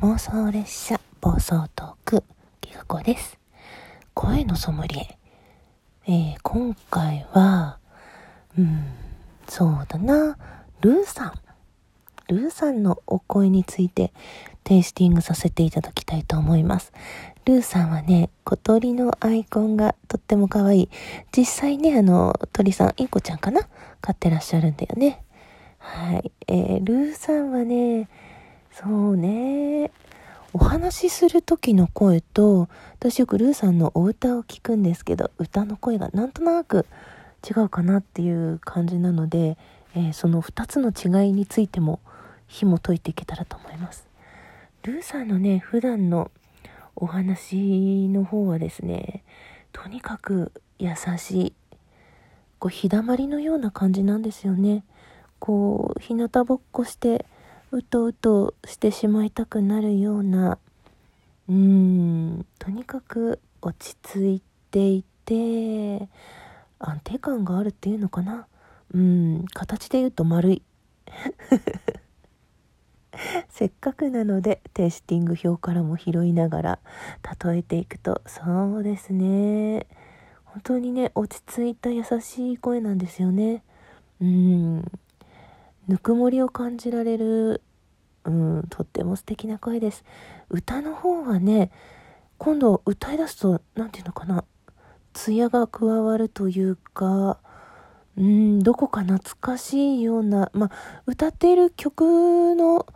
妄想列車暴走トークギガ子です。声のソムリエ、えー、今回はうんそうだな。ルーさん。ルーさんのお声についてテイスティングさせていただきたいと思います。ルーさんはね小鳥のアイコンがとっても可愛い。実際ねあの鳥さんインコちゃんかな？飼ってらっしゃるんだよね。はい、えー、ルーさんはねそうね。お話しする時の声と、私よくルーさんのお歌を聞くんですけど、歌の声がなんとなく違うかなっていう感じなので、えー、その2つの違いについても紐解いていけたらと思います。ルーさんのね、普段のお話の方はですね、とにかく優しい、こう、日だまりのような感じなんですよね。こう、日向ぼっこして、うとうとしてしまいたくなるようなうーんとにかく落ち着いていて安定感があるっていうのかな。うん形で言うと丸い。せっかくなのでテイスティング表からも拾いながら例えていくとそうですね。本当にね落ち着いた優しい声なんですよね。うん。ぬくもりを感じられる、うん、とっても素敵な声です。歌の方はね、今度歌い出すと、何て言うのかな、艶が加わるというか、うん、どこか懐かしいような、まあ、歌っている曲の、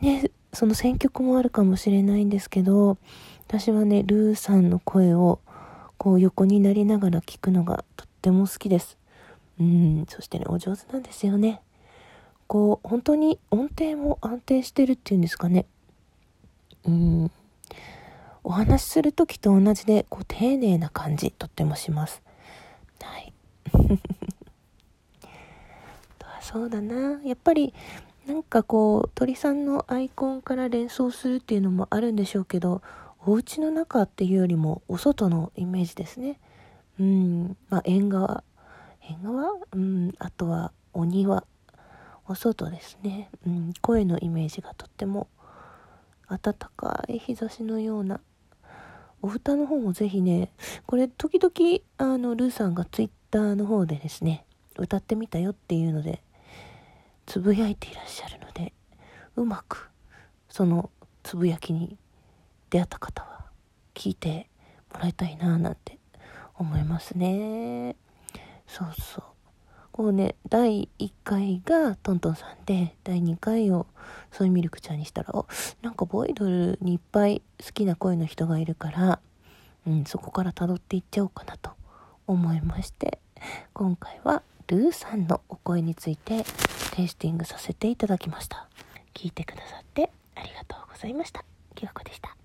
ね、その選曲もあるかもしれないんですけど、私はね、ルーさんの声を、こう横になりながら聞くのがとっても好きです。うん、そしてね、お上手なんですよね。こう本当に音程も安定してるっていうんですかね。うん。お話しする時と同じでこう丁寧な感じとってもします。はい。そうだな。やっぱりなんかこう鳥さんのアイコンから連想するっていうのもあるんでしょうけどお家の中っていうよりもお外のイメージですね。うん。まあ縁側。縁側？うん。あとはお庭お外ですね、うん、声のイメージがとっても暖かい日差しのような。お歌の方もぜひねこれ時々あのルーさんがツイッターの方でですね歌ってみたよっていうのでつぶやいていらっしゃるのでうまくそのつぶやきに出会った方は聞いてもらいたいななんて思いますね。そうそう。こうね、第1回がトントンさんで、第2回をソイミルクちゃんにしたら、お、なんかボイドルにいっぱい好きな声の人がいるから、うん、そこから辿っていっちゃおうかなと思いまして、今回はルーさんのお声についてテイスティングさせていただきました。聞いてくださってありがとうございました。きわこでした。